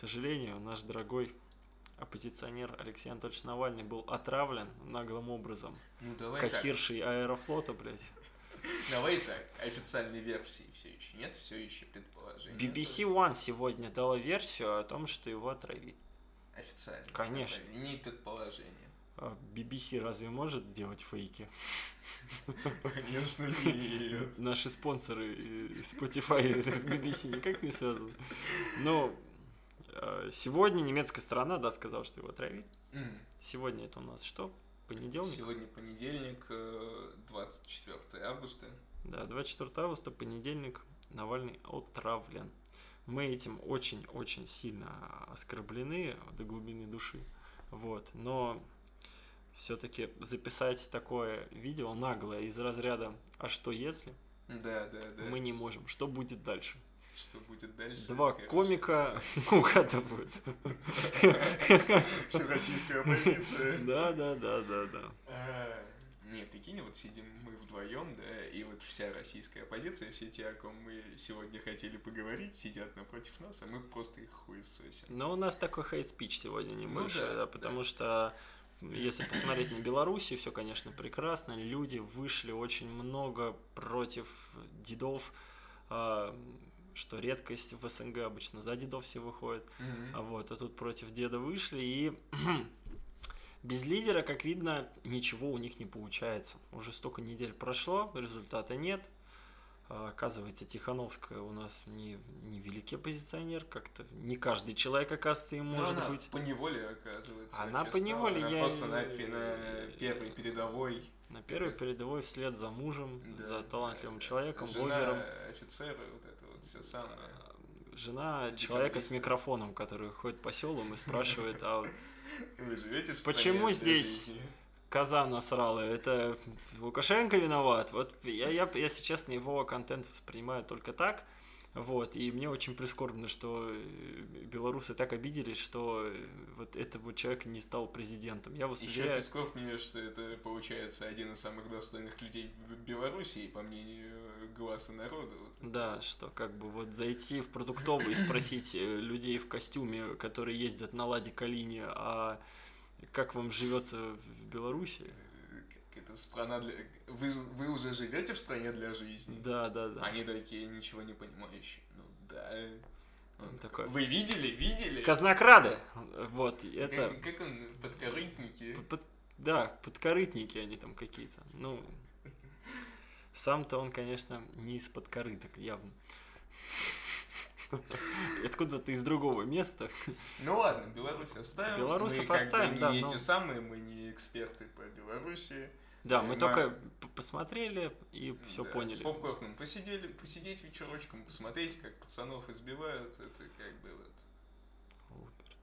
сожалению, наш дорогой оппозиционер Алексей Анатольевич Навальный был отравлен наглым образом. Ну давай Кассиршей аэрофлота, блядь. Давай так, официальной версии все еще нет, все еще предположение. BBC One сегодня дала версию о том, что его отравили. Официально. Конечно. Не предположение. А BBC разве может делать фейки? Конечно, нет. Наши спонсоры Spotify с BBC никак не связаны. Но э, сегодня немецкая сторона, да, сказала, что его отравили. Сегодня это у нас что? Понедельник? Сегодня понедельник, 24 э, августа. Да, 24 августа, понедельник, Навальный отравлен. Мы этим очень-очень сильно оскорблены до глубины души. Вот, но все-таки записать такое видео наглое из разряда «А что если?» Да, да, да. Мы не можем. Что будет дальше? Что будет дальше? Два комика угадывают. Всероссийская оппозиция. Да, да, да, да, да. А, не, прикинь, вот сидим мы вдвоем, да, и вот вся российская оппозиция, все те, о ком мы сегодня хотели поговорить, сидят напротив нас, а мы просто их хуесосим. Но у нас такой хейт-спич сегодня не ну, больше, да, да, потому да. что если посмотреть на Белоруссию, все, конечно, прекрасно. Люди вышли очень много против дедов, а, что редкость в СНГ обычно за дедов все выходят. Mm-hmm. А вот, а тут против деда вышли, и без лидера, как видно, ничего у них не получается. Уже столько недель прошло, результата нет. А, оказывается, Тихановская у нас не, не великий оппозиционер, как-то не каждый человек, оказывается, им может она быть. по неволе, оказывается. Она по неволе, я... Просто на, на первой передовой. На первой передовой вслед за мужем, да, за талантливым человеком, жена блогером. офицера, вот все самое. Жена человека с микрофоном, который ходит по селам и спрашивает, а Вы живете в Почему здесь коза насрала? Это Лукашенко виноват? Вот я, я, если честно, его контент воспринимаю только так. Вот, и мне очень прискорбно, что э, белорусы так обиделись, что э, вот этого человека не стал президентом. Я вас Еще уверяю... прискорбнее, что это, получается, один из самых достойных людей Белоруссии, по мнению глаза народа. Вот. Да, что как бы вот зайти в продуктовый и спросить э, людей в костюме, которые ездят на Ладе Калине, а как вам живется в Беларуси? это страна для... Вы, вы уже живете в стране для жизни? Да, да, да. Они такие ничего не понимающие. Ну да. Он такой. Вы видели, видели? Казнокрады. Вот, это... Как, как он, подкорытники? Под, да, подкорытники они там какие-то. Ну, сам-то он, конечно, не из подкорыток, явно. Откуда-то из другого места. Ну ладно, Беларусь оставим. Белорусов мы оставим, как бы да. не но... эти самые, мы не эксперты по Беларуси. Да, мы только посмотрели и все да, поняли. С попкорном посидели, посидеть вечерочком, посмотреть, как пацанов избивают, это как бы вот. Роберт.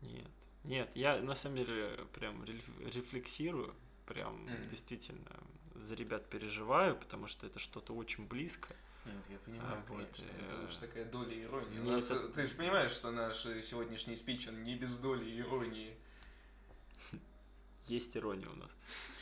Нет. Нет, я на самом деле прям рефлексирую, прям mm. действительно за ребят переживаю, потому что это что-то очень близко. Нет, я понимаю, а, вот, конечно. Э... Это уж такая доля иронии. Нет, нас, это... Ты же понимаешь, что наш сегодняшний спич, он не без доли иронии есть ирония у нас.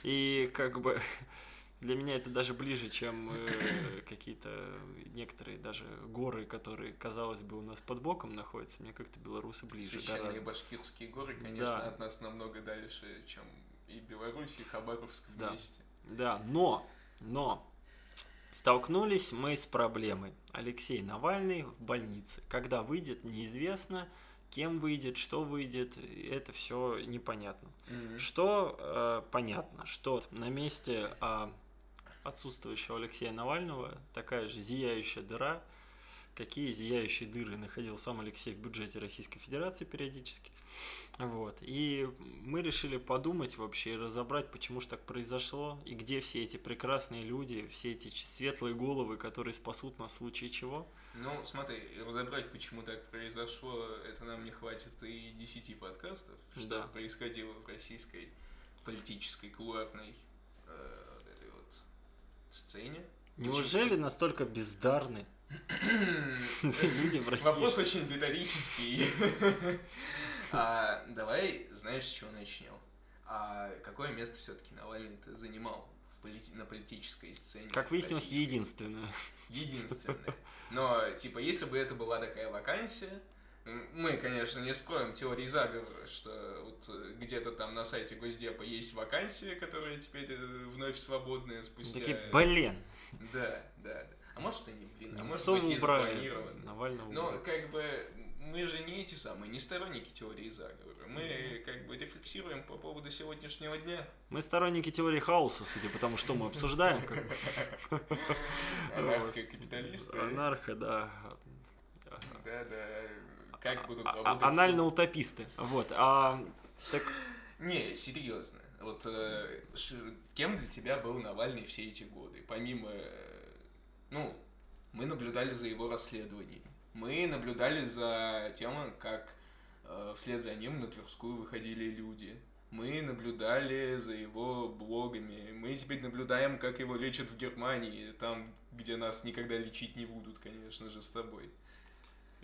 И как бы для меня это даже ближе, чем э, какие-то некоторые даже горы, которые, казалось бы, у нас под боком находятся. Мне как-то белорусы ближе. Священные гораздо. башкирские горы, конечно, да. от нас намного дальше, чем и Беларусь, и Хабаровск вместе. Да, да но, но столкнулись мы с проблемой. Алексей Навальный в больнице. Когда выйдет, неизвестно кем выйдет, что выйдет, это все непонятно. Mm-hmm. Что э, понятно, что на месте э, отсутствующего Алексея Навального такая же зияющая дыра, какие зияющие дыры находил сам Алексей в бюджете Российской Федерации периодически. Вот. И мы решили подумать вообще, разобрать, почему же так произошло, и где все эти прекрасные люди, все эти светлые головы, которые спасут нас в случае чего. Ну, смотри, разобрать, почему так произошло, это нам не хватит и десяти подкастов, что да. происходило в российской политической кулуарной э, этой вот сцене. Неужели настолько бездарны люди в России? Вопрос очень риторический. А, давай, знаешь, с чего начнем? А какое место все-таки Навальный-то занимал в полити на политической сцене? Как выяснилось, единственное. Единственное. Но, типа, если бы это была такая вакансия, мы, конечно, не строим теории заговора, что вот э, где-то там на сайте Госдепа есть вакансии, которые теперь э, вновь свободные спустя... Такие, блин. Да, да, да. А может они, блин, а может быть и запланированы. Навального Но как бы мы же не эти самые, не сторонники теории заговора. Мы как бы рефлексируем по поводу сегодняшнего дня. Мы сторонники теории хаоса, судя по тому, что мы обсуждаем. Анархо-капиталисты. Анархо, да. Да, да. Как будут а, работать... Анально-утописты. Вот. А, так... Не, серьезно. Вот э, кем для тебя был Навальный все эти годы? Помимо, э, ну, мы наблюдали за его расследованием мы наблюдали за тем, как э, вслед за ним на Тверскую выходили люди. Мы наблюдали за его блогами. Мы теперь наблюдаем, как его лечат в Германии, там, где нас никогда лечить не будут, конечно же, с тобой.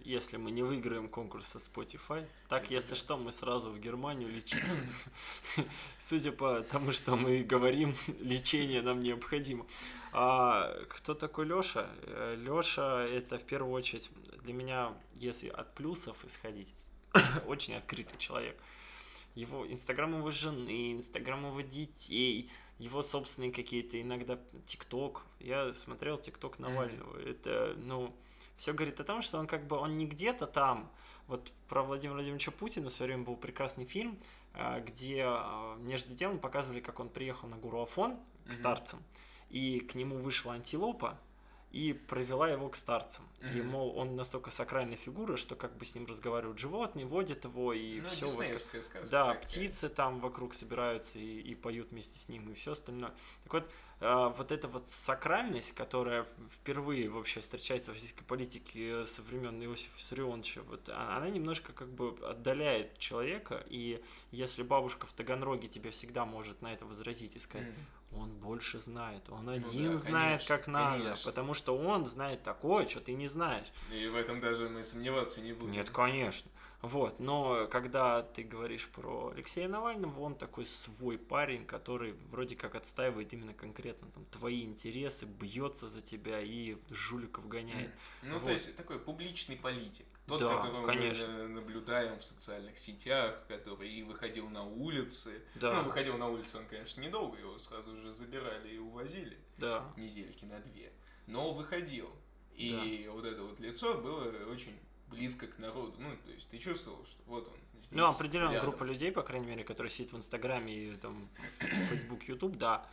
Если мы не выиграем конкурс от Spotify, так, Это если да. что, мы сразу в Германию лечиться. Судя по тому, что мы говорим, лечение нам необходимо. А кто такой Лёша? Э, Лёша это в первую очередь для меня, если от плюсов исходить, очень открытый человек. Его инстаграм его жены, инстаграм его детей, его собственные какие-то иногда ТикТок. Я смотрел ТикТок Навального. Mm-hmm. Это, ну, все говорит о том, что он как бы он не где-то там. Вот про Владимира Владимировича Путина в свое время был прекрасный фильм, э, где э, между делом показывали, как он приехал на Гуруафон к mm-hmm. старцам и к нему вышла антилопа и провела его к старцам. Mm-hmm. И, мол, он настолько сакральная фигура, что как бы с ним разговаривают животные, водят его, и ну, все. Вот, сказка да, такая. птицы там вокруг собираются и, и поют вместе с ним, и все остальное. Так вот, э, вот эта вот сакральность, которая впервые вообще встречается в российской политике со времен Иосифа Виссарионовича, вот, а, она немножко как бы отдаляет человека, и если бабушка в Таганроге тебе всегда может на это возразить и сказать, mm-hmm он больше знает. Он ну один ну да, знает, конечно, как надо. Конечно. Потому что он знает такое, что ты не знаешь. И в этом даже мы сомневаться не будем. Нет, конечно. Вот, но когда ты говоришь про Алексея Навального, он такой свой парень, который вроде как отстаивает именно конкретно там твои интересы, бьется за тебя и жуликов гоняет. Ну, вот. то есть такой публичный политик. Тот, да, которого конечно. мы наблюдаем в социальных сетях, который и выходил на улицы. Да. Ну, выходил на улицу он, конечно, недолго, его сразу же забирали и увозили. Да. Недельки на две. Но выходил. И да. вот это вот лицо было очень близко к народу. Ну, то есть ты чувствовал, что вот он. Здесь, ну, определенная рядом. группа людей, по крайней мере, которые сидят в Инстаграме и там Facebook, YouTube, да.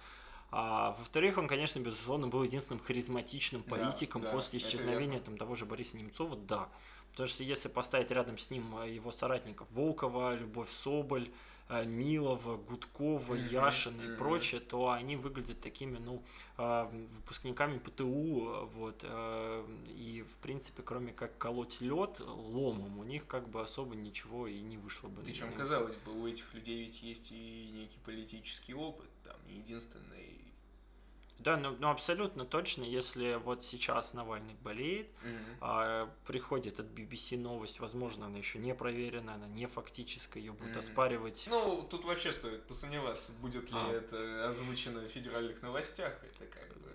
А, во-вторых, он, конечно, безусловно, был единственным харизматичным политиком да, да, после исчезновения там, того же Бориса Немцова, да. Потому что если поставить рядом с ним его соратников Волкова, Любовь Соболь, Милова, Гудкова, mm-hmm. Яшина и прочее, то они выглядят такими, ну, э, выпускниками ПТУ, вот, э, и, в принципе, кроме как колоть лед ломом, у них как бы особо ничего и не вышло бы. Причем, казалось бы, у этих людей ведь есть и некий политический опыт, там, не единственный да, ну, ну абсолютно точно, если вот сейчас Навальный болеет, mm-hmm. а, приходит от BBC новость, возможно, она еще не проверена, она не фактическая, ее будут mm-hmm. оспаривать. Ну, тут вообще стоит посомневаться, будет ли а. это озвучено в федеральных новостях, это как бы...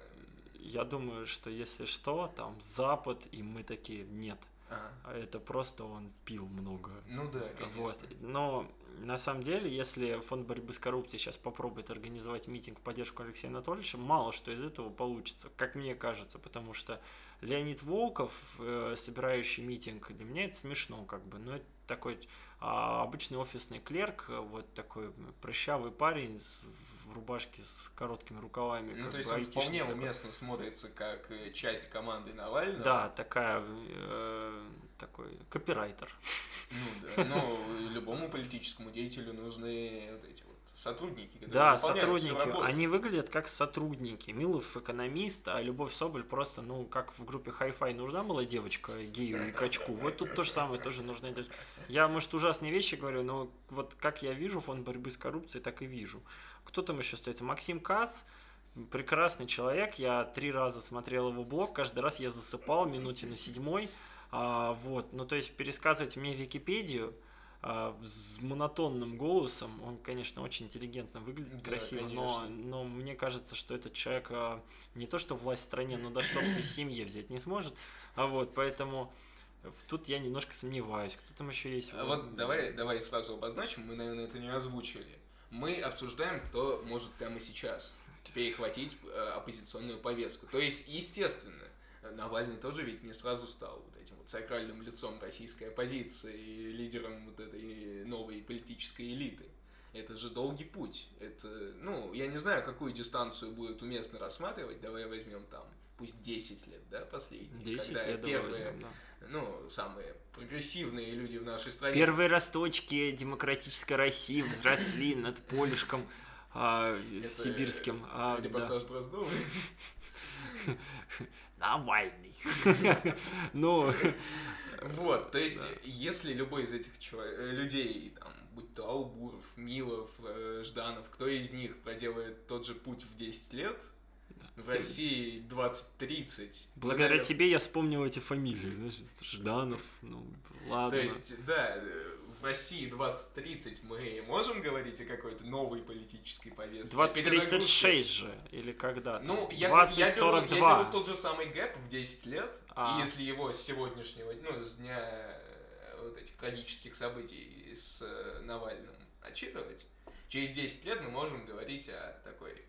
Я думаю, что если что, там Запад, и мы такие, нет. Ага. Это просто он пил много. Ну да, конечно. Вот. Но на самом деле, если фонд борьбы с коррупцией сейчас попробует организовать митинг в поддержку Алексея Анатольевича, мало что из этого получится, как мне кажется, потому что Леонид Волков, э, собирающий митинг, для меня это смешно, как бы, но это такой а, обычный офисный клерк, вот такой прыщавый парень с, в рубашке с короткими рукавами. Ну, то есть он вполне такой. уместно смотрится как э, часть команды Навального. Да, такая, э, такой копирайтер. Ну да, но любому политическому деятелю нужны вот эти вот сотрудники. Да, сотрудники. Они выглядят как сотрудники. Милов экономист, а Любовь Соболь просто, ну, как в группе Hi-Fi нужна была девочка гею и качку. Вот тут то же самое тоже нужно делать. Я, может, ужасные вещи говорю, но вот как я вижу фонд борьбы с коррупцией, так и вижу. Кто там еще стоит? Максим Кац, прекрасный человек. Я три раза смотрел его блог, каждый раз я засыпал минуте на седьмой. А, вот, ну то есть пересказывать мне Википедию, а, с монотонным голосом. Он, конечно, очень интеллигентно выглядит, да, красиво, но, но мне кажется, что этот человек а, не то что власть в стране, но даже собственной семье взять не сможет. А вот, поэтому Тут я немножко сомневаюсь. Кто там еще есть? А вот давай, давай сразу обозначим, мы, наверное, это не озвучили. Мы обсуждаем, кто может прямо сейчас перехватить э, оппозиционную повестку. То есть, естественно, Навальный тоже ведь не сразу стал вот сакральным лицом российской оппозиции и лидером вот этой новой политической элиты. Это же долгий путь. Это, ну, я не знаю, какую дистанцию будет уместно рассматривать. Давай возьмем там, пусть 10 лет, да, последние. 10 когда лет первые, возьмем, да. ну, самые прогрессивные люди в нашей стране. Первые росточки демократической России взросли над полюшком а, сибирским. А, да. Репортаж Дроздовой. Навальный. Ну, Вот, то есть, если любой из этих чело- э, людей, там, будь то Албуров, Милов, э, Жданов, кто из них проделает тот же путь в 10 лет, в Ты- России 20-30. благодаря наверное, тебе я вспомнил эти фамилии. Знаешь, Жданов, ну, ладно. То есть, да, э, в России 20-30 мы можем говорить о какой-то новой политической повестке? о перезагрузке? 2036 же, или когда там? Ну, я, 20, я, беру, 42. я беру тот же самый гэп в 10 лет, А. и если его с сегодняшнего, ну, с дня э, вот этих трагических событий с э, Навальным отчитывать, через 10 лет мы можем говорить о такой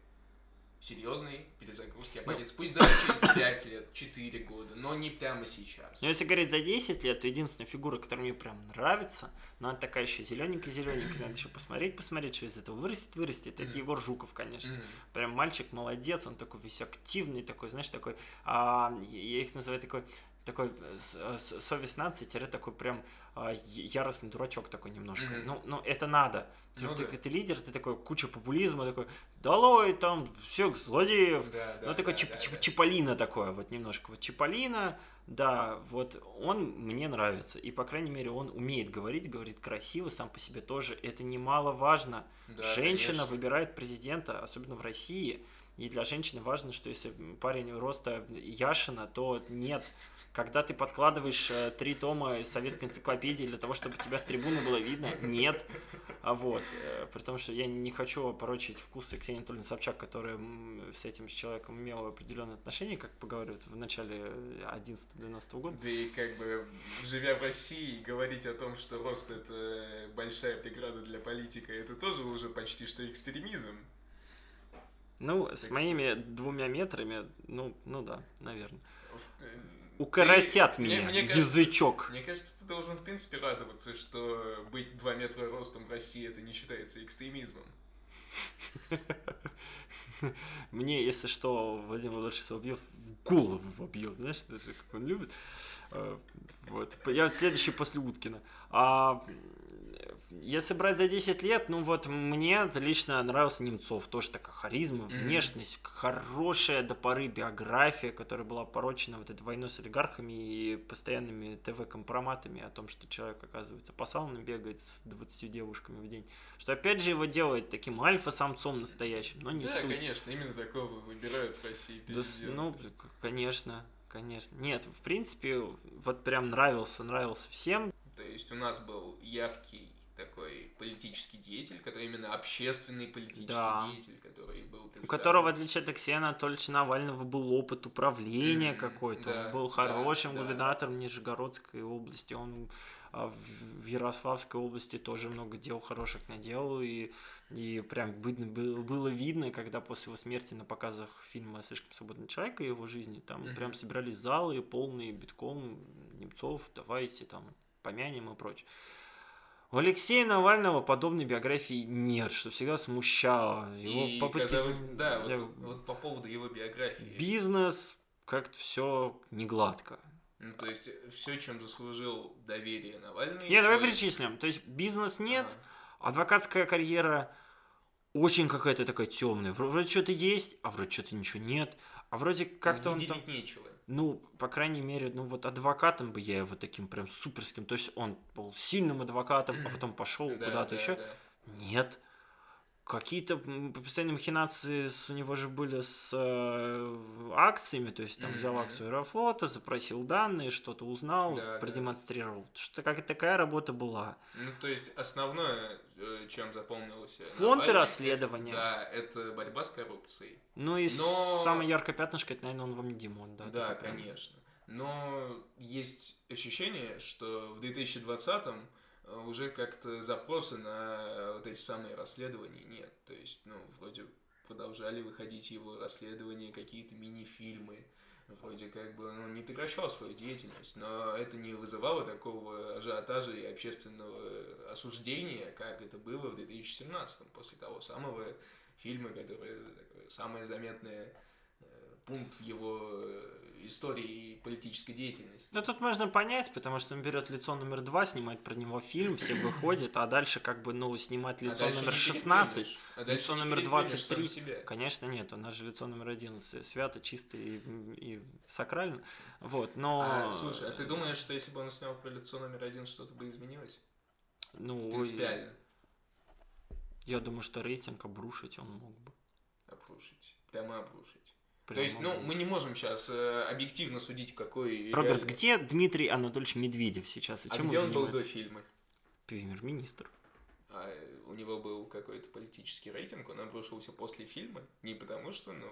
серьезной перезагрузке Ну. оппозиции. Пусть даже через 5 лет, 4 года, но не прямо сейчас. Но если говорить за 10 лет, то единственная фигура, которая мне прям нравится, но она такая еще зелененькая-зелененькая, надо еще посмотреть, посмотреть, что из этого вырастет, вырастет. Это Мгм. Егор Жуков, конечно. М. Прям мальчик молодец, он такой весь активный, такой, знаешь, такой, а, я их называю такой, такой э, э, совесть нации, тире такой прям а, яростный дурачок такой немножко. Мгм. Ну, ну, это надо. Ты, Ну ты- да. ты лидер, ты такой, куча популизма, такой, долой там всех злодеев, Да, да, ну, такой да, чип, да, чип- да. Чиполлино такое, вот немножко. Вот Чиполлино, да, вот он мне нравится. И, по крайней мере, он умеет говорить, говорит красиво, сам по себе тоже. Это немаловажно. Да, Женщина конечно. выбирает президента, особенно в России. И для женщины важно, что если парень роста Яшина, то нет. Когда ты подкладываешь э, три тома советской энциклопедии для того, чтобы тебя с трибуны было видно, нет. А вот, э, при том, что я не хочу опорочить вкусы Ксении Анатольевны Собчак, которая с этим человеком имела определенные отношения, как поговаривают в начале 11-12 года. Да и как бы, живя в России, говорить о том, что рост это большая преграда для политика, это тоже уже почти что экстремизм. Ну, с Так моими двумя метрами, ну, ну да, наверное. Укоротят ты- меня, мне, мне кажется, язычок. мне кажется, ты должен в принципе радоваться, что быть 2 метра ростом в России это не считается экстремизмом. Мне, если что, Владимир Владимирович Соловьев в голову вобьет, знаешь, даже как он любит. Э, Вот. Я следующий после Уткина. А если брать за 10 лет, ну вот мне лично нравился Немцов. Тоже такая харизма, внешность, хорошая до поры биография, которая была порочена вот этой войной с олигархами и постоянными ТВ-компроматами о том, что человек, оказывается, по саунам бегает с 20 девушками в день. Что опять же его делает таким альфа-самцом настоящим, но не да, суть. конечно, именно такого выбирают в России Да, ну, конечно, конечно. Нет, в принципе, вот прям нравился, нравился всем. То есть у нас был яркий такой политический деятель, который именно общественный политический Да. деятель, который был У которого, в отличие от Алексея Анатольевича Навального, был опыт управления Мгм, какой-то. да, он был да, хорошим да. губернатором Нижегородской области. Он а, в Ярославской области тоже много дел хороших наделал. И, и прям видно, было, видно, когда после его смерти на показах фильма «Слишком свободный человек» и его жизни, там Мгм. прям собирались залы полные битком Немцов, давайте там помянем и прочее. У Алексея Навального подобной биографии нет, что всегда смущало. Его И попытки... за- да, вот, вот по поводу его биографии. Бизнес как-то все не гладко. Ну, то есть все, чем заслужил доверие Навальный. Нет, давай свой- перечислим. То есть бизнес нет, Ага. адвокатская карьера очень какая-то такая темная. Вроде что-то есть, а вроде что-то ничего нет. А вроде как-то он там... Нечего. Ну, по крайней мере, ну вот адвокатом бы я его таким прям суперским. То есть он был сильным адвокатом, а потом пошел Да, куда-то да, еще. да. Нет. Какие-то постоянные махинации с- у него же были с э, акциями, то есть там взял Мгм. акцию Аэрофлота, запросил данные, что-то узнал, Да, да. продемонстрировал. Что как такая работа была. Ну, то есть основное, э, чем запомнился Фонд и Навальный, расследования. Да, это борьба с коррупцией. Ну и Но- самое яркое пятнышко, это, наверное, он вам не Димон, да? Да, такой прям. конечно. но есть ощущение, что в 2020-м э, уже как-то запросы на вот эти самые расследования нет. То есть, ну, вроде продолжали выходить его расследования, какие-то мини-фильмы, вроде как бы он ну, не прекращал свою деятельность, но это не вызывало такого ажиотажа и общественного осуждения, как это было в 2017 после того самого фильма, который самое заметное э, пункт в его истории политической деятельности. Ну, тут можно понять, потому что он берет лицо номер два, снимает про него фильм, все выходят, а дальше как бы, ну, снимать а лицо а номер 16, а лицо номер 23. Конечно, нет, у нас же лицо номер один свято, чисто и, и сакрально. Вот, но... А, слушай, а ты думаешь, что если бы он снял про лицо номер один, что-то бы изменилось? Ну, Принципиально. Я думаю, что рейтинг обрушить он мог бы. Обрушить. Прямо обрушить. Прямо То есть, ну, мы не можем сейчас э, объективно судить, какой... Роберт, реально... где Дмитрий Анатольевич Медведев сейчас? И а чем где он, он был до фильма? Премьер-министр. А у него был какой-то политический рейтинг, он обрушился после фильма? Не потому что, ну...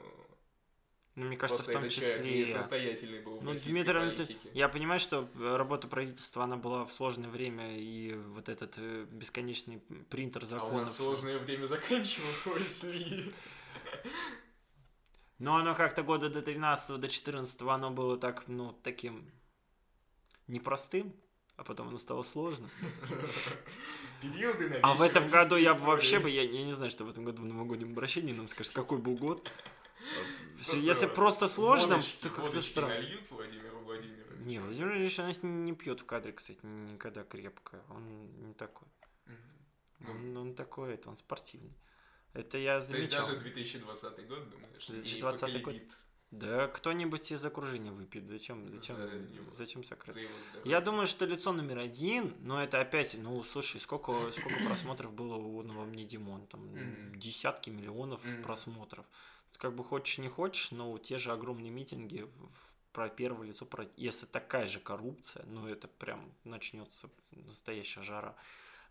Ну, мне кажется, Просто в том числе... состоятельный был в ну, Дмитрий Анатольевич, я понимаю, что работа правительства, она была в сложное время, и вот этот э, бесконечный принтер законов... А у нас сложное время заканчивалось ли? Но оно как-то года до 13 до 14 оно было так, ну, таким непростым, а потом оно стало сложным. Периоды А в этом году я бы вообще бы, я, я не знаю, что в этом году в новогоднем обращении нам скажет, какой был год. Просто Если просто сложным, то как-то странно. Не, Владимир Владимирович, он не пьет в кадре, кстати, никогда крепко. Он не такой. Он, он такой, это он спортивный. Это я замечал. То есть даже 2020 год, думаешь? 2020 год. Да, кто-нибудь из окружения выпьет. Зачем, зачем, за зачем сокрыть? Я думаю, что лицо номер один, но это опять, ну, слушай, сколько, сколько просмотров было у «Во мне Димон», там mm-hmm. десятки миллионов mm-hmm. просмотров. Как бы хочешь не хочешь, но те же огромные митинги про первое лицо, про... если такая же коррупция, ну, это прям начнется настоящая жара.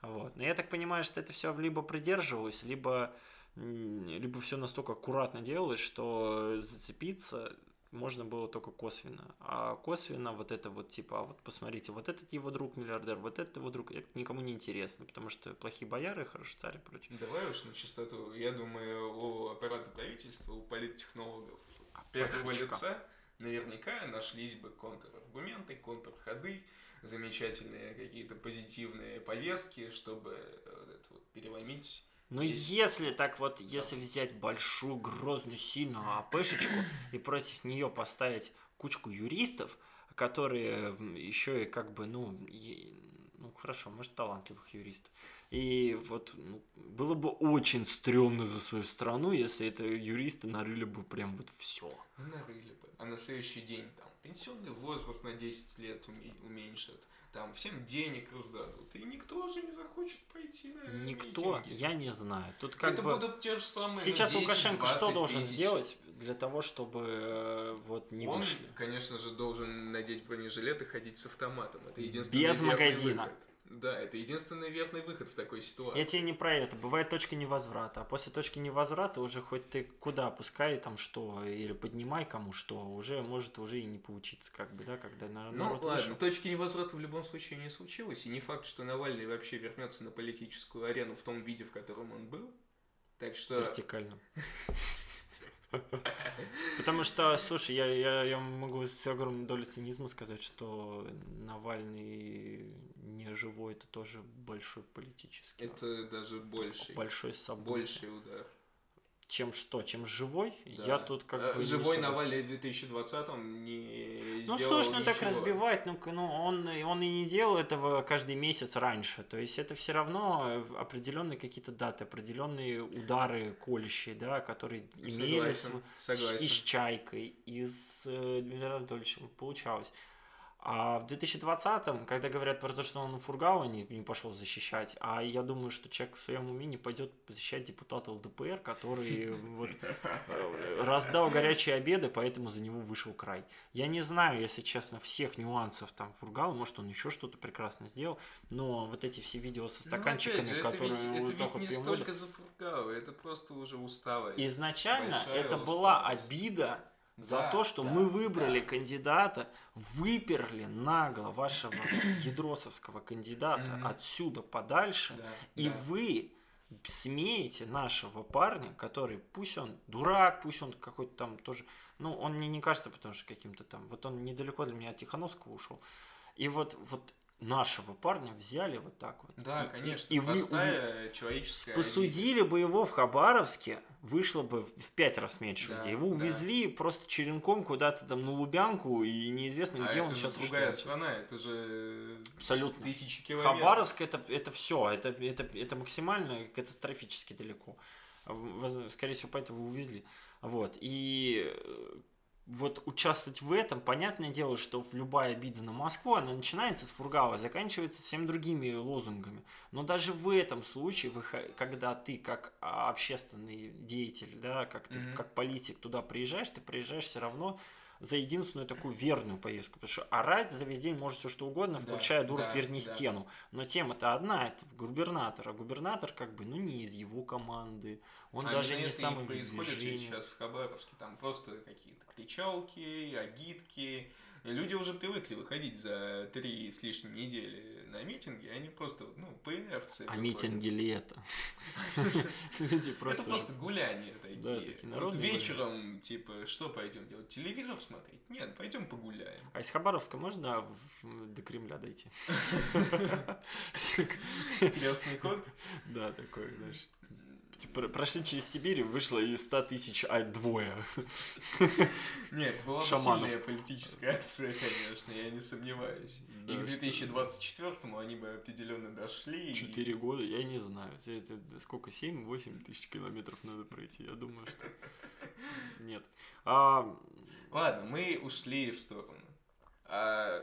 Вот. Но я так понимаю, что это все либо придерживалось, либо, либо все настолько аккуратно делалось, что зацепиться можно было только косвенно. А косвенно вот это вот типа, а вот посмотрите, вот этот его друг миллиардер, вот этот его друг, это никому не интересно, потому что плохие бояры, хороший царь и прочее. Давай уж на чистоту. Я думаю, у аппарата правительства, у политтехнологов а первого лица наверняка нашлись бы контраргументы, контрходы, замечательные какие-то позитивные повестки, чтобы вот это вот переломить. Но если так вот, если взять большую, грозную, сильную АПшечку и против нее поставить кучку юристов, которые еще и как бы, ну, ну хорошо, может, талантливых юристов. И вот ну, было бы очень стрёмно за свою страну, если это юристы нарыли бы прям вот все. Нарыли бы. А на следующий день там пенсионный возраст на 10 лет уменьшат, там всем денег раздадут, и никто уже не захочет пойти на Никто, митинги. я не знаю. Тут как Это бы... будут те же самые Сейчас 10, Лукашенко что должен тысяч. сделать для того, чтобы э, вот не Он, вышли? конечно же, должен надеть бронежилет и ходить с автоматом. Это единственный Без магазина. Выход. Да, это единственный верный выход в такой ситуации. Я тебе не про это. Бывает точка невозврата. А после точки невозврата уже хоть ты куда опускай там что, или поднимай кому что, уже может уже и не получиться, как бы, да, когда на Ну ладно, вышел. точки невозврата в любом случае не случилось. И не факт, что Навальный вообще вернется на политическую арену в том виде, в котором он был. Так что... Вертикально. Потому что, слушай, я, я, я могу с огромной долей цинизма сказать, что Навальный не живой, это тоже большой политический. Это даже больший. Большой событие. Больший удар чем что, чем живой. Да. Я тут как э, бы... Живой Навальный в 2020-м не Ну, слушай, ну так разбивать, ну, ну он, он и не делал этого каждый месяц раньше. То есть это все равно определенные какие-то даты, определенные удары колющие, да, которые имелись и с Чайкой, и с э, Дмитрием Анатольевичем. Получалось. А в 2020-м, когда говорят про то, что он Фургала не, не пошел защищать, а я думаю, что человек в своем уме не пойдет защищать депутата ЛДПР, который вот э, раздал горячие обеды, поэтому за него вышел край. Я не знаю, если честно, всех нюансов там Фургала, может он еще что-то прекрасно сделал, но вот эти все видео со стаканчиками, ну, же, которые это ведь, это ведь не столько за Фургала, это просто уже усталость. Изначально это была обида за Да, то, что да, мы выбрали да. кандидата, выперли нагло вашего ядросовского кандидата отсюда подальше, Да, и да. вы смеете нашего парня, который, пусть он дурак, пусть он какой-то там тоже, ну, он мне не кажется, потому что каким-то там, вот он недалеко для меня от Тихановского ушел, и вот, вот нашего парня взяли вот так вот. Да, И- и- конечно. И, вы простая человеческая посудили бы его в Хабаровске, вышло бы в пять раз меньше Да, людей. Его да. увезли просто черенком куда-то там на Лубянку, и неизвестно, А где он это сейчас другая устроился. страна, это же Абсолютно. тысячи километров. Хабаровск это, это все, это, это, это максимально катастрофически далеко. Скорее всего, поэтому увезли. Вот. И э, вот участвовать в этом, понятное дело, что любая обида на Москву, она начинается с Фургала, заканчивается всем другими лозунгами. Но даже в этом случае, когда ты как а, общественный деятель, да, как ты Мгм. как политик туда приезжаешь, ты приезжаешь все равно за единственную такую верную поездку. Потому что орать за весь день может все что угодно, Да, включая Дуров да, верни да. стену. Но тема-то одна, это губернатор. А губернатор как бы, ну, не из его команды. Он А даже не самый происходит сейчас в Хабаровске. Там просто какие-то кричалки, агитки. Люди уже привыкли выходить за три с лишним недели на митинги, они просто, ну, по инерции. А выходят. митинги ли это? Люди просто... Это просто гуляния такие. Вот вечером, типа, что пойдем делать? Телевизор смотреть? Нет, пойдем погуляем. А из Хабаровска можно до Кремля дойти? Крестный кот? Да, такой, знаешь. Типа, прошли через Сибирь, вышло из 100 тысяч, а двое. Нет, была бы сильная политическая акция, конечно, я не сомневаюсь. Да, И к что- 2024-му они бы определенно дошли. и- Четыре года, я не знаю. Это сколько, 7-8 тысяч километров надо пройти? Я думаю, что... Нет. А, Ладно, мы ушли в сторону. А,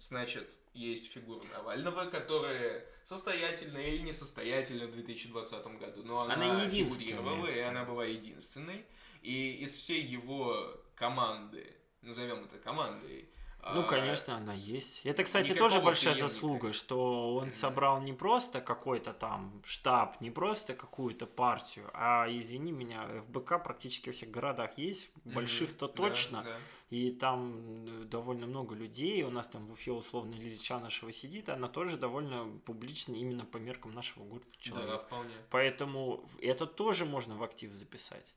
значит, есть фигура Навального, которая состоятельна или несостоятельна в 2020 году. Но она, Она фигурировала, и она была единственной. И из всей его команды, назовем это командой, Ну, а, конечно, она есть. Это, кстати, тоже большая преемника. заслуга, что он собрал не просто какой-то там штаб, не просто какую-то партию, а, извини меня, ФБК практически во всех городах есть, больших-то да, точно, да. и там э, довольно много людей, у нас там в Уфе условно Лилича нашего сидит, она тоже довольно публична именно по меркам нашего города Да, человека. вполне. Поэтому это тоже можно в актив записать.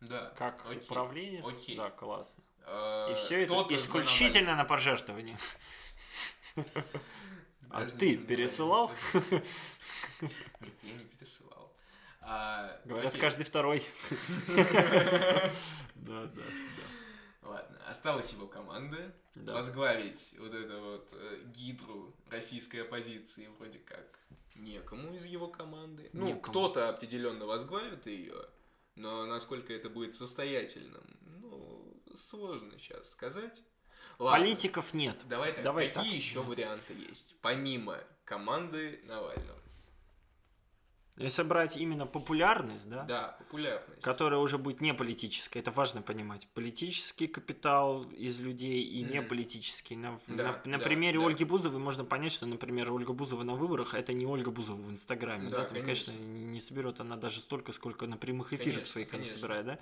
Да. Как окей, управленец, окей. да, классно. А, И все это исключительно на пожертвование. А ты пересылал? Нет, я не пересылал. А, Говорят, каждый второй. Да, да, Ладно, осталась его команда. да. Возглавить вот эту вот э, гидру российской оппозиции вроде как некому из его команды. Ну, кто-то определенно возглавит ее, но насколько это будет состоятельным, сложно сейчас сказать. Ладно, Политиков нет. Давай так, Давай какие так. еще варианты есть, помимо команды Навального? Если брать именно популярность, да, Да, популярность. которая уже будет не политическая, это важно понимать. Политический капитал из людей и Мгм. не политический. На, Да, на- на да, примере да. Ольги Бузовой можно понять, что, например, Ольга Бузова на выборах это не Ольга Бузова в Инстаграме. Да, Да, там, конечно, конечно. не соберет она даже столько, сколько на прямых эфирах Конечно, своих она конечно. собирает, да.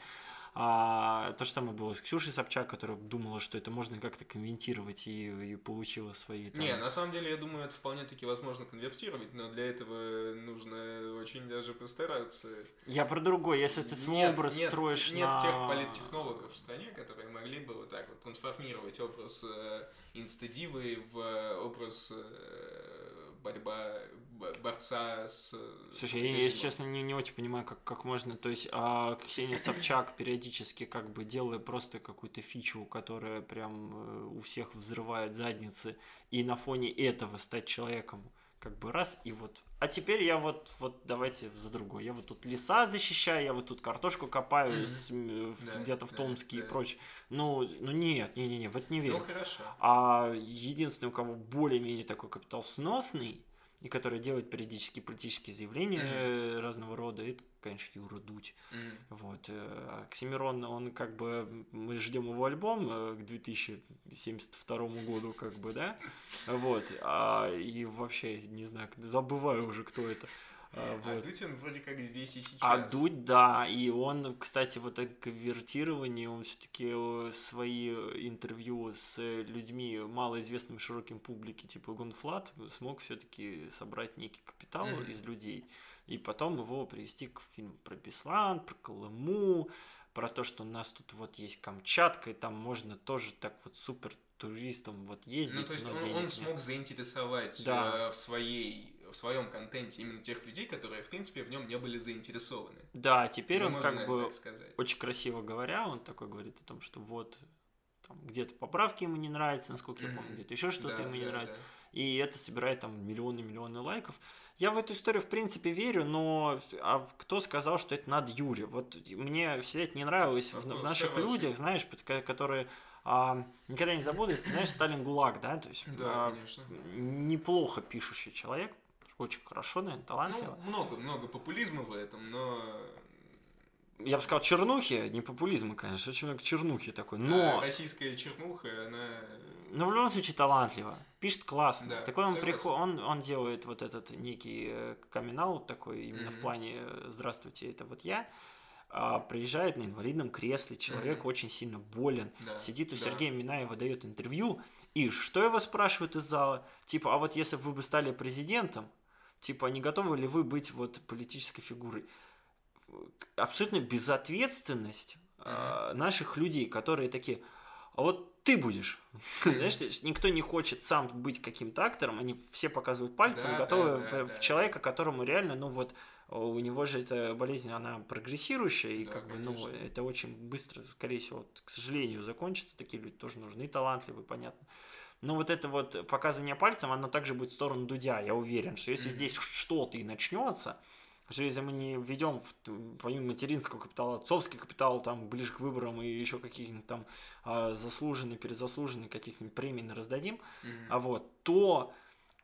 А, то же самое было с Ксюшей Собчак, которая думала, что это можно как-то комментировать и, и получила свои там, Не, на самом деле, я думаю, это вполне таки возможно конвертировать, но для этого нужно очень даже постараться. Я про другое, если ты свой Нет- образ нет, строишь нет на... тех политтехнологов в стране, которые могли бы вот так вот трансформировать образ э, инстадивы в э, образ э, борьба, бо- борца с... Слушай, я, если честно, не, не очень понимаю, как, как можно, то есть, а Ксения Собчак периодически как бы делая просто какую-то фичу, которая прям э, у всех взрывает задницы, и на фоне этого стать человеком, как бы раз, и вот. А теперь я вот, вот давайте за другое. Я вот тут леса защищаю, я вот тут картошку копаю Мгм. с, в- Да, где-то в да, Томске и да. прочее. Ну, ну нет, не-не-не, вот не верю. Ну, хорошо. А единственный, у кого более-менее такой капитал сносный, и который делает периодически политические заявления э, разного рода, это, конечно, Юра Дудь. М. Вот. э, Оксимирон, он как бы, мы ждем его альбом э, к 2072 году, как бы, да? Вот. А, и вообще, не знаю, забываю уже, кто это. А, вот. а Дудь он вроде как здесь и сейчас. А Дудь, да, и он, кстати, вот это конвертирование, он все-таки э, свои интервью с людьми малоизвестным широким публике, типа GONE.Fludd, смог все-таки собрать некий капитал mm-hmm. из людей, и потом его привести к фильму про Беслан, про Колыму, про то, что у нас тут вот есть Камчатка, и там можно тоже так вот супер туристам вот ездить. Ну, то есть он, он смог заинтересовать да. Э, в своей в своем контенте именно тех людей, которые, в принципе, в нем не были заинтересованы. Да, теперь ну, он как бы, очень красиво говоря, он такой говорит о том, что вот там, где-то поправки ему не нравятся, насколько mm-hmm. я помню, где-то еще что-то да, ему да, не нравится. Да. И это собирает там миллионы-миллионы лайков. Я в эту историю, в принципе, верю, но а кто сказал, что это надо Юре? Вот мне всегда это не нравилось в, в наших людях, знаешь, которые а, никогда не забуду, если знаешь, Сталин ГУЛАГ, да, то есть да, а, конечно. неплохо пишущий человек, очень хорошо, наверное, талантливо. Ну, много, много популизма в этом, но я бы сказал, чернухи, не популизма, конечно, очень много чернухи такой, но... А российская чернуха, она... Но в любом случае талантливо, пишет классно. Да, такой он, приход... он, он делает вот этот некий э, камин такой, именно mm-hmm. в плане э, «Здравствуйте, это вот я», а, приезжает на инвалидном кресле, человек mm-hmm. очень сильно болен, да, сидит у да. Сергея Минаева, дает интервью, и что его спрашивают из зала? Типа, а вот если бы вы бы стали президентом, типа, не готовы ли вы быть вот политической фигурой? абсолютно безответственность mm-hmm. наших людей, которые такие, а вот ты будешь. Знаешь, никто не хочет сам быть каким-то актором, они все показывают пальцем, да, готовы да, да, в да. человека, которому реально, ну вот, у него же эта болезнь, она прогрессирующая, и да, как конечно. бы, ну, это очень быстро, скорее всего, вот, к сожалению, закончится. Такие люди тоже нужны, талантливые, понятно. Но вот это вот показывание пальцем, оно также будет в сторону Дудя. Я уверен, что если mm-hmm. здесь что-то и начнется, что если мы не введем помимо материнского капитала, отцовский капитал, там, ближе к выборам и еще каких-нибудь там а, заслуженные, перезаслуженные каких-нибудь премий раздадим, mm-hmm. а вот, то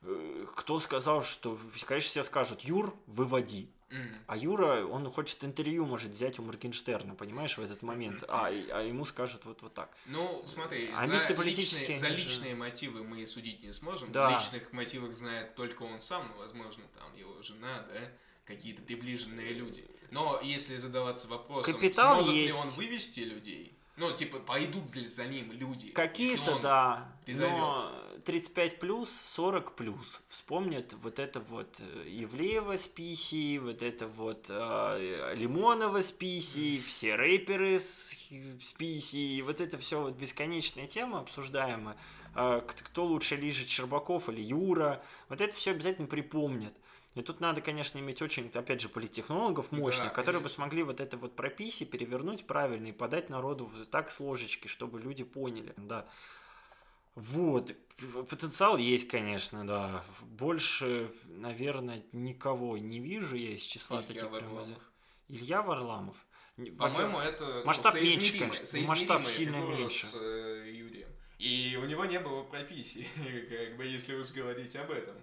э, кто сказал, что, конечно, все скажут, Юр, выводи. Mm. А Юра, он хочет интервью, может взять у Моргенштерна, понимаешь, в этот момент, mm-hmm. а, а ему скажут вот, вот так. Ну, смотри, а за, личные, за личные же... мотивы мы судить не сможем. Да. Личных мотивах знает только он сам, ну, возможно, там его жена, да, какие-то приближенные люди. Но если задаваться вопросом, Капитал сможет есть. ли он вывести людей, ну, типа, пойдут за ним люди? Какие-то, да. Призовет. Но 35 плюс, 40 плюс. Вспомнят вот это вот Евлеева э, с Писей, вот это вот э, Лимонова с Писей, все рэперы с, с Писей, вот это все вот бесконечная тема обсуждаемая. Э, кто лучше лежит, Щербаков или Юра. Вот это все обязательно припомнят. И тут надо, конечно, иметь очень, опять же, политтехнологов мощных, да, которые бы смогли вот это вот прописи перевернуть правильно и подать народу так с ложечки, чтобы люди поняли, да. Вот, потенциал есть, конечно, да. Больше, наверное, никого не вижу я из числа Илья таких Варламов. прям... Илья Варламов. По-моему, это масштаб ну, меньше, конечно. Масштаб сильно меньше. С э, Юрием. И у него не было прописи, как бы, если уж говорить об этом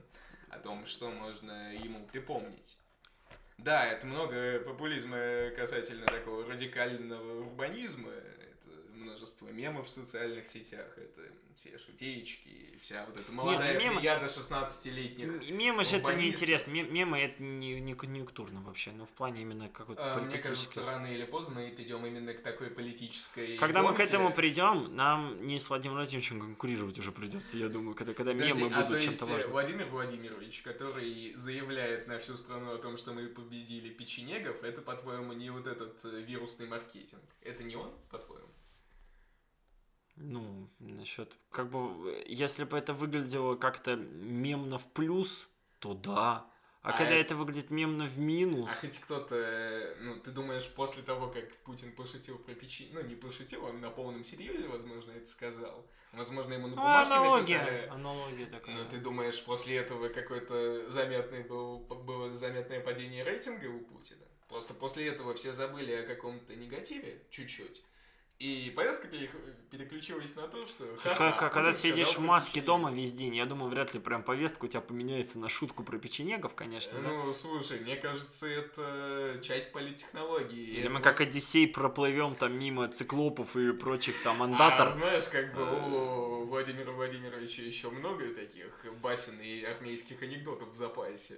о том, что можно ему припомнить. Да, это много популизма касательно такого радикального урбанизма, множество мемов в социальных сетях, это все шутеечки, вся вот эта молодая Нет, мемы... 16-летних Мемы же это неинтересно, мемы это не, не конъюнктурно вообще, но в плане именно какой-то а, Мне кажется, рано или поздно мы придем именно к такой политической Когда гонке. мы к этому придем, нам не с Владимиром Владимировичем конкурировать уже придется, я думаю, когда, когда Подожди, мемы а будут чем-то важным. Владимир Владимирович, который заявляет на всю страну о том, что мы победили печенегов, это, по-твоему, не вот этот э, вирусный маркетинг? Это не он, по-твоему? Ну, насчет, как бы, если бы это выглядело как-то мемно в плюс, то да. А, а когда это... это выглядит мемно в минус... А хоть кто-то, ну, ты думаешь, после того, как Путин пошутил про печень... Ну, не пошутил, он на полном серьезе, возможно, это сказал. Возможно, ему на бумажке ну, аналогия. написали. Аналогия такая. Но ты думаешь, после этого какое-то заметное был, было заметное падение рейтинга у Путина? Просто после этого все забыли о каком-то негативе чуть-чуть. И повестка переключилась на то, что... Ха-ха, когда, ты сидишь в маске дома весь день, я думаю, вряд ли прям повестка у тебя поменяется на шутку про печенегов, конечно. Ну, да? слушай, мне кажется, это часть политтехнологии. Или мы как Одиссей проплывем там мимо циклопов и прочих там андатор. А, знаешь, как бы у Владимира Владимировича еще много таких басен и армейских анекдотов в запасе.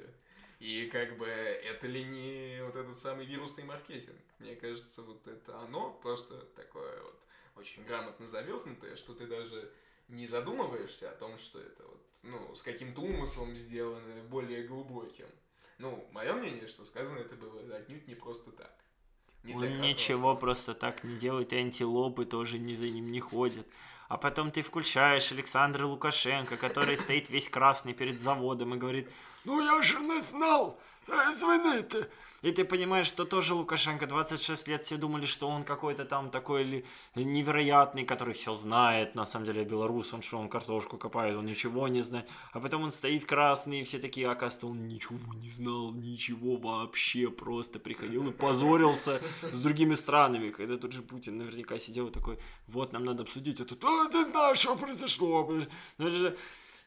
И как бы это ли не вот этот самый вирусный маркетинг? Мне кажется, вот это оно просто такое вот очень грамотно завернутое, что ты даже не задумываешься о том, что это вот, ну, с каким-то умыслом сделано, более глубоким. Ну, мое мнение, что сказано это было отнюдь не просто так. Не Он ничего просто так не делает, и антилопы тоже не за ним не ходят. А потом ты включаешь Александра Лукашенко, который стоит весь красный перед заводом и говорит, ну я же не знал, извините, и ты понимаешь, что тоже Лукашенко 26 лет все думали, что он какой-то там такой невероятный, который все знает. На самом деле белорус, он что, он картошку копает, он ничего не знает. А потом он стоит красный, и все такие, оказывается, он ничего не знал, ничего вообще, просто приходил и позорился с другими странами. Когда тот же Путин наверняка сидел такой, вот, нам надо обсудить. А, ты знаешь, что произошло? Ну, это же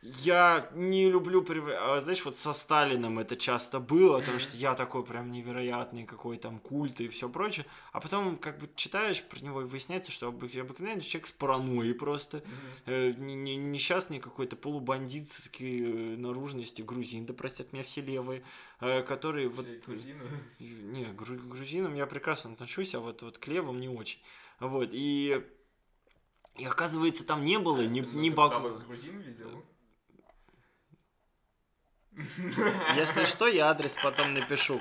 я не люблю, а, знаешь, вот со Сталином это часто было, потому что я такой прям невероятный, какой там культ и все прочее, а потом как бы читаешь про него и выясняется, что обыкновенный человек с паранойей просто, э, несчастный какой-то полубандитский э, наружности грузин, да простят меня все левые, э, которые вот... Грузины? Не, грузинам я прекрасно отношусь, а вот, вот к левым не очень. Вот, и и оказывается, там не было а ни, ни Баку. грузин видел? Если что, я адрес потом напишу,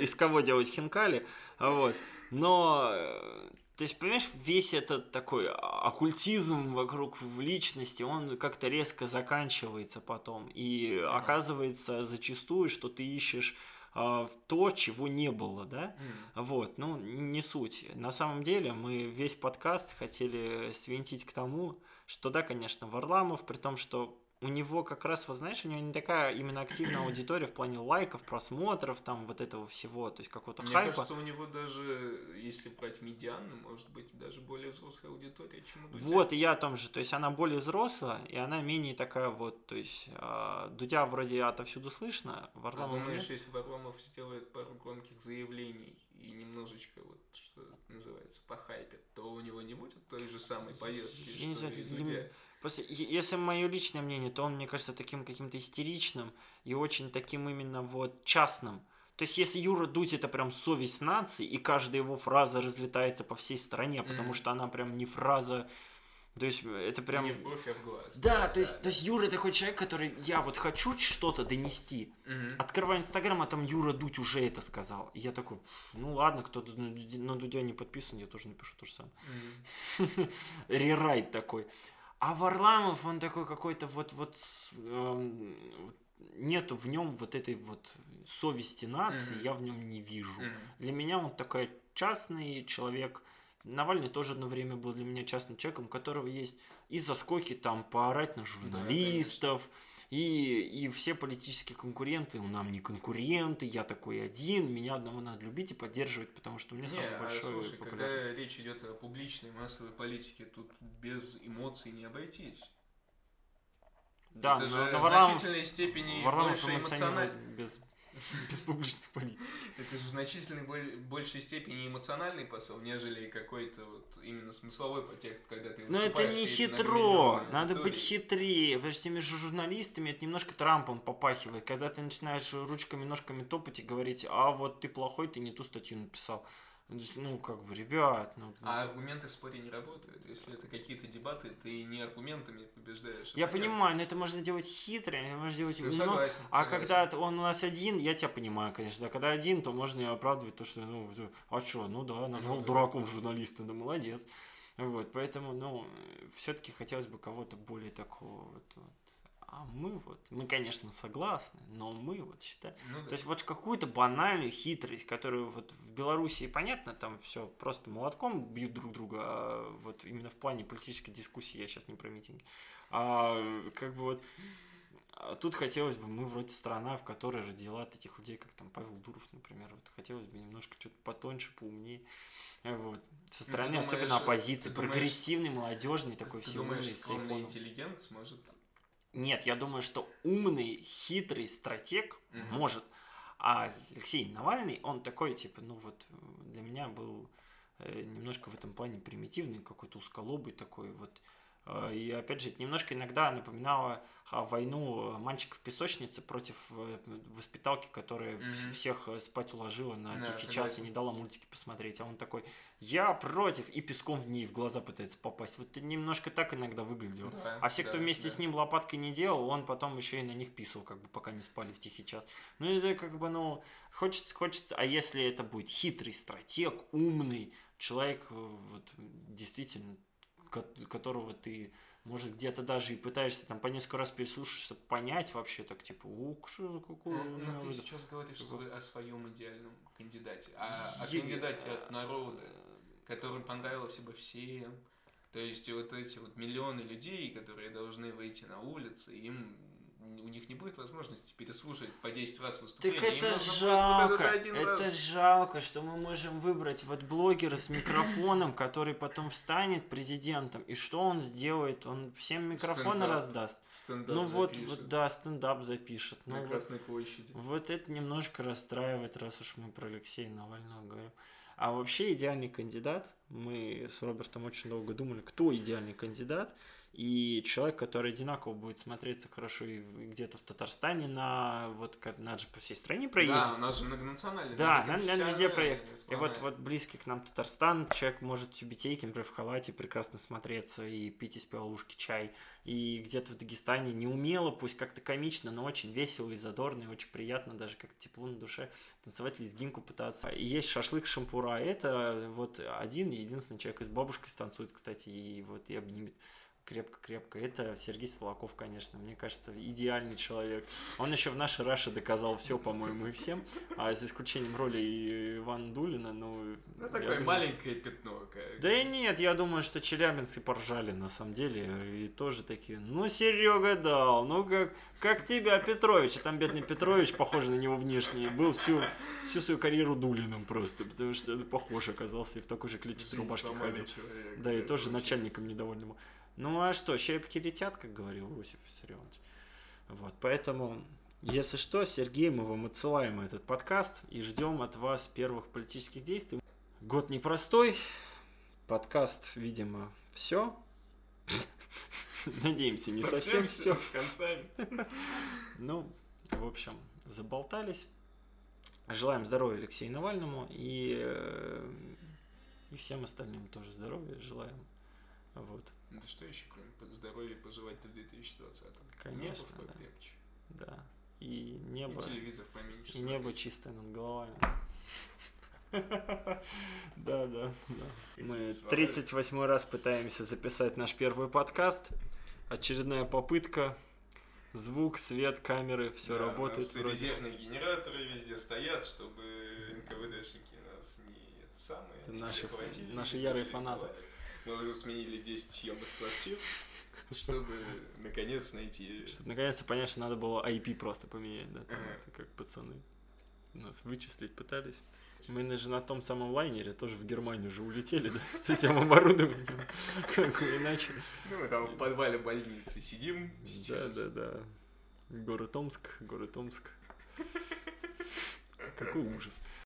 из кого делать хинкали. Вот. Но, э, то есть, понимаешь, весь этот такой оккультизм вокруг в личности, он как-то резко заканчивается потом. И оказывается зачастую, что ты ищешь э, то, чего не было, да? Mm. Вот, ну, не суть. На самом деле мы весь подкаст хотели свинтить к тому, что да, конечно, Варламов, при том, что у него как раз, вот знаешь, у него не такая именно активная аудитория в плане лайков, просмотров, там вот этого всего, то есть какого-то Мне хайпа. Мне кажется, у него даже, если брать медианно, может быть, даже более взрослая аудитория, чем у Дудя. Вот, и я о том же, то есть она более взрослая, и она менее такая вот, то есть э, Дудя вроде отовсюду слышно, Варламов А думаешь, нет? если Варламов сделает пару громких заявлений и немножечко вот, что называется, похайпит, то у него не будет той же самой поездки, я что не знаю, и Дудя? Просто, если мое личное мнение, то он, мне кажется, таким каким-то истеричным и очень таким именно вот частным. То есть, если Юра Дудь это прям совесть нации, и каждая его фраза разлетается по всей стране, потому mm-hmm. что она прям не фраза. То есть это прям... Не в бровь, а в глаз. Да, да то, есть, да. то есть Юра такой человек, который я вот хочу что-то донести. Угу. Открываю Инстаграм, а там Юра Дудь уже это сказал. И я такой, ну ладно, кто на Дудя не подписан, я тоже напишу то же самое. Рерайт такой. А Варламов, он такой какой-то вот, вот, э, нету в нем вот этой вот совести нации, mm-hmm. я в нем не вижу. Mm-hmm. Для меня он такой частный человек. Навальный тоже одно время был для меня частным человеком, у которого есть и заскоки там поорать на журналистов, да, и, и все политические конкуренты, ну, нам не конкуренты, я такой один, меня одного надо любить и поддерживать, потому что у меня не, самый а большой а, слушай, когда речь идет о публичной массовой политике, тут без эмоций не обойтись. Да, это но, же но в значительной степени Варламов больше эмоционально... без без публичной политики. Это же в значительной большей степени эмоциональный посыл, нежели какой-то вот именно смысловой подтекст, когда ты Но это не хитро, надо быть хитрее, потому что теми же журналистами это немножко Трампом попахивает, когда ты начинаешь ручками, ножками топать и говорить, а вот ты плохой, ты не ту статью написал. Ну, как бы, ребят. Ну, а аргументы в споре не работают. Если это какие-то дебаты, ты не аргументами побеждаешь. Я понятно. понимаю, но это можно делать хитро, это можно делать ну, согласен, А согласен. когда он у нас один, я тебя понимаю, конечно. Да, когда один, то можно и оправдывать то, что, ну, а что, ну да, назвал ну, дураком да. журналиста, да молодец. Вот, поэтому, ну, все-таки хотелось бы кого-то более такого вот, вот а мы вот, мы, конечно, согласны, но мы вот считаем. Ну, да. То есть вот какую-то банальную хитрость, которую вот в Беларуси, понятно, там все просто молотком бьют друг друга, а вот именно в плане политической дискуссии, я сейчас не про митинги, а как бы вот а тут хотелось бы, мы вроде страна, в которой родила таких людей, как там Павел Дуров, например, вот хотелось бы немножко что-то потоньше, поумнее, вот. Со ну, стороны, думаешь, особенно оппозиции, прогрессивный, молодежный, такой все умный, с айфоном. интеллигент сможет нет, я думаю, что умный, хитрый стратег угу. может. А Алексей Навальный, он такой, типа, ну вот, для меня был э, немножко в этом плане примитивный, какой-то узколобый такой вот. Э, и опять же, это немножко иногда напоминало а, войну мальчиков в песочнице против э, воспиталки, которая mm-hmm. всех э, спать уложила на да, тихий час и не дала мультики посмотреть. А он такой, я против, и песком в ней в глаза пытается попасть. Вот немножко так иногда выглядел. Да, а все, кто да, вместе да. с ним лопаткой не делал, он потом еще и на них писал, как бы пока не спали в тихий час. Ну это как бы, ну, хочется, хочется. А если это будет хитрый стратег, умный человек, вот действительно, которого ты может, где-то даже и пытаешься там по несколько раз переслушать, чтобы понять вообще, так типа, ух, что какое. Ну, но ты сейчас говоришь что... о своем идеальном кандидате, а о кандидате от народа, который понравился бы всем. То есть вот эти вот миллионы людей, которые должны выйти на улицы, им у них не будет возможности переслушать по 10 раз выступление. Так это жалко, это раз. жалко, что мы можем выбрать вот блогера с микрофоном, который потом встанет президентом, и что он сделает? Он всем микрофоны стендап. раздаст. Стендап ну вот, вот, да, стендап запишет. На ну, Красной вот, площади. Вот это немножко расстраивает, раз уж мы про Алексея Навального говорим. А вообще идеальный кандидат, мы с Робертом очень долго думали, кто идеальный кандидат, и человек, который одинаково будет смотреться хорошо и где-то в Татарстане на вот как надо же по всей стране проехать. Да, у нас же многонациональный. Да, надо, надо везде проехать. И вот, вот близкий к нам Татарстан, человек может в Тюбетейке, например, в халате прекрасно смотреться и пить из пиалушки чай. И где-то в Дагестане неумело, пусть как-то комично, но очень весело и задорно, и очень приятно, даже как тепло на душе, танцевать лезгинку пытаться. И есть шашлык шампура, это вот один единственный человек, с бабушкой станцует, кстати, и вот и обнимет крепко-крепко. Это Сергей Солоков, конечно, мне кажется, идеальный человек. Он еще в нашей Раше доказал все, по-моему, и всем, а за исключением роли Ивана Дулина, ну... Ну, такое думаю, маленькое пятно. Как... Да и нет, я думаю, что челябинцы поржали, на самом деле, и тоже такие, ну, Серега дал, ну, как, как тебя, Петрович, а там бедный Петрович, похожий на него внешне, был всю, всю свою карьеру Дулиным просто, потому что похож оказался, и в такой же клетчатой рубашке ходил. Человек, да, и тоже начальником недовольным. Ну а что, щепки летят, как говорил Иосиф Виссарионович. Вот, поэтому, если что, Сергей, мы вам отсылаем этот подкаст и ждем от вас первых политических действий. Год непростой, подкаст, видимо, все. Надеемся, не совсем, все. Ну, в общем, заболтались. Желаем здоровья Алексею Навальному и, э, и всем остальным тоже здоровья желаем. Вот. Да что еще, кроме здоровья, пожелать в 2020 Конечно, да. Покрепче. да. И небо... И телевизор поменьше. И небо чистое над головами. Да, да, да. Мы 38 раз пытаемся записать наш первый подкаст. Очередная попытка. Звук, свет, камеры, все да, работает. У нас резервные генераторы везде стоят, чтобы НКВДшники нас не самые наши, наши ярые фанаты. Мы уже сменили 10 съемных квартир, чтобы наконец найти... Чтобы наконец-то понять, что надо было IP просто поменять, да, там ага. это как пацаны нас вычислить пытались. Мы же на том самом лайнере тоже в Германию уже улетели, да, с этим оборудованием, как иначе. Ну, мы там в подвале больницы сидим сейчас. Да, да, да. Город Омск, город Омск. Какой ужас.